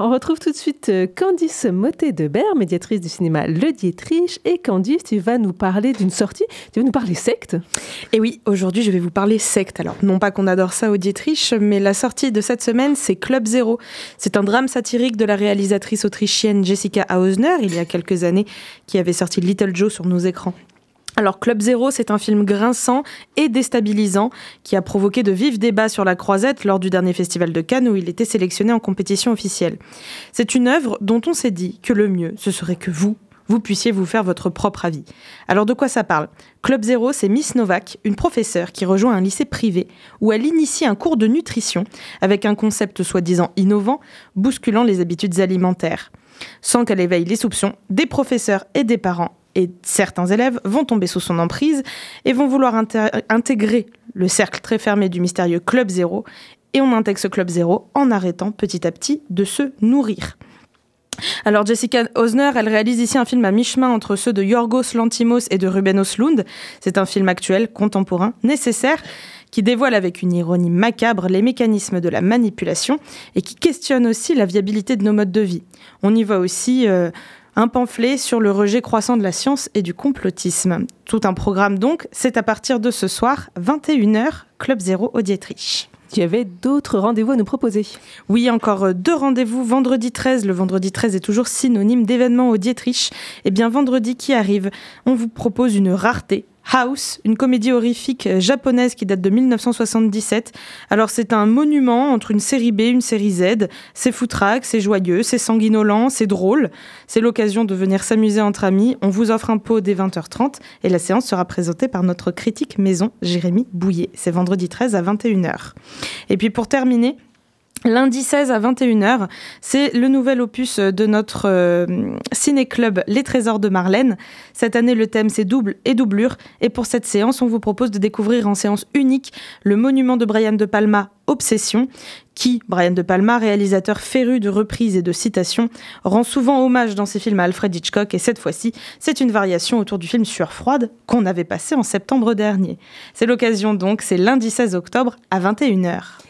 on retrouve tout de suite euh, Candice Motet de Ber, médiatrice du cinéma Le Dietrich. Et Candice, tu vas nous parler d'une sortie, tu vas nous parler secte Et oui, aujourd'hui je vais vous parler secte. Alors, non pas qu'on adore ça au Dietrich, mais la sortie de cette semaine, c'est Club Zero. C'est un drame satirique de la réalisatrice autrichienne Jessica Hausner, il y a quelques années, qui avait sorti Little Joe sur nos écrans. Alors Club Zero, c'est un film grinçant et déstabilisant qui a provoqué de vifs débats sur la croisette lors du dernier festival de Cannes où il était sélectionné en compétition officielle. C'est une œuvre dont on s'est dit que le mieux, ce serait que vous, vous puissiez vous faire votre propre avis. Alors de quoi ça parle? Club Zero, c'est Miss Novak, une professeure qui rejoint un lycée privé où elle initie un cours de nutrition avec un concept soi-disant innovant, bousculant les habitudes alimentaires. Sans qu'elle éveille les soupçons des professeurs et des parents et certains élèves vont tomber sous son emprise et vont vouloir intégrer le cercle très fermé du mystérieux Club Zéro. Et on intègre ce Club Zéro en arrêtant petit à petit de se nourrir. Alors Jessica Osner, elle réalise ici un film à mi-chemin entre ceux de Yorgos Lantimos et de Ruben Oslund. C'est un film actuel, contemporain, nécessaire, qui dévoile avec une ironie macabre les mécanismes de la manipulation et qui questionne aussi la viabilité de nos modes de vie. On y voit aussi euh, un pamphlet sur le rejet croissant de la science et du complotisme. Tout un programme donc, c'est à partir de ce soir, 21h, Club Zéro au Dietrich. Tu avais d'autres rendez-vous à nous proposer? Oui, encore deux rendez-vous. Vendredi 13, le vendredi 13 est toujours synonyme d'événement au Dietrich. Eh bien, vendredi qui arrive, on vous propose une rareté, House, une comédie horrifique japonaise qui date de 1977. Alors c'est un monument entre une série B une série Z. C'est foutraque, c'est joyeux, c'est sanguinolent, c'est drôle. C'est l'occasion de venir s'amuser entre amis. On vous offre un pot dès 20h30 et la séance sera présentée par notre critique maison Jérémy Bouillet. C'est vendredi 13 à 21h. Et puis pour terminer, Lundi 16 à 21h, c'est le nouvel opus de notre euh, ciné-club Les Trésors de Marlène. Cette année, le thème c'est double et doublure. Et pour cette séance, on vous propose de découvrir en séance unique le monument de Brian De Palma, Obsession, qui, Brian De Palma, réalisateur féru de reprises et de citations, rend souvent hommage dans ses films à Alfred Hitchcock. Et cette fois-ci, c'est une variation autour du film Sueur froide qu'on avait passé en septembre dernier. C'est l'occasion donc, c'est lundi 16 octobre à 21h.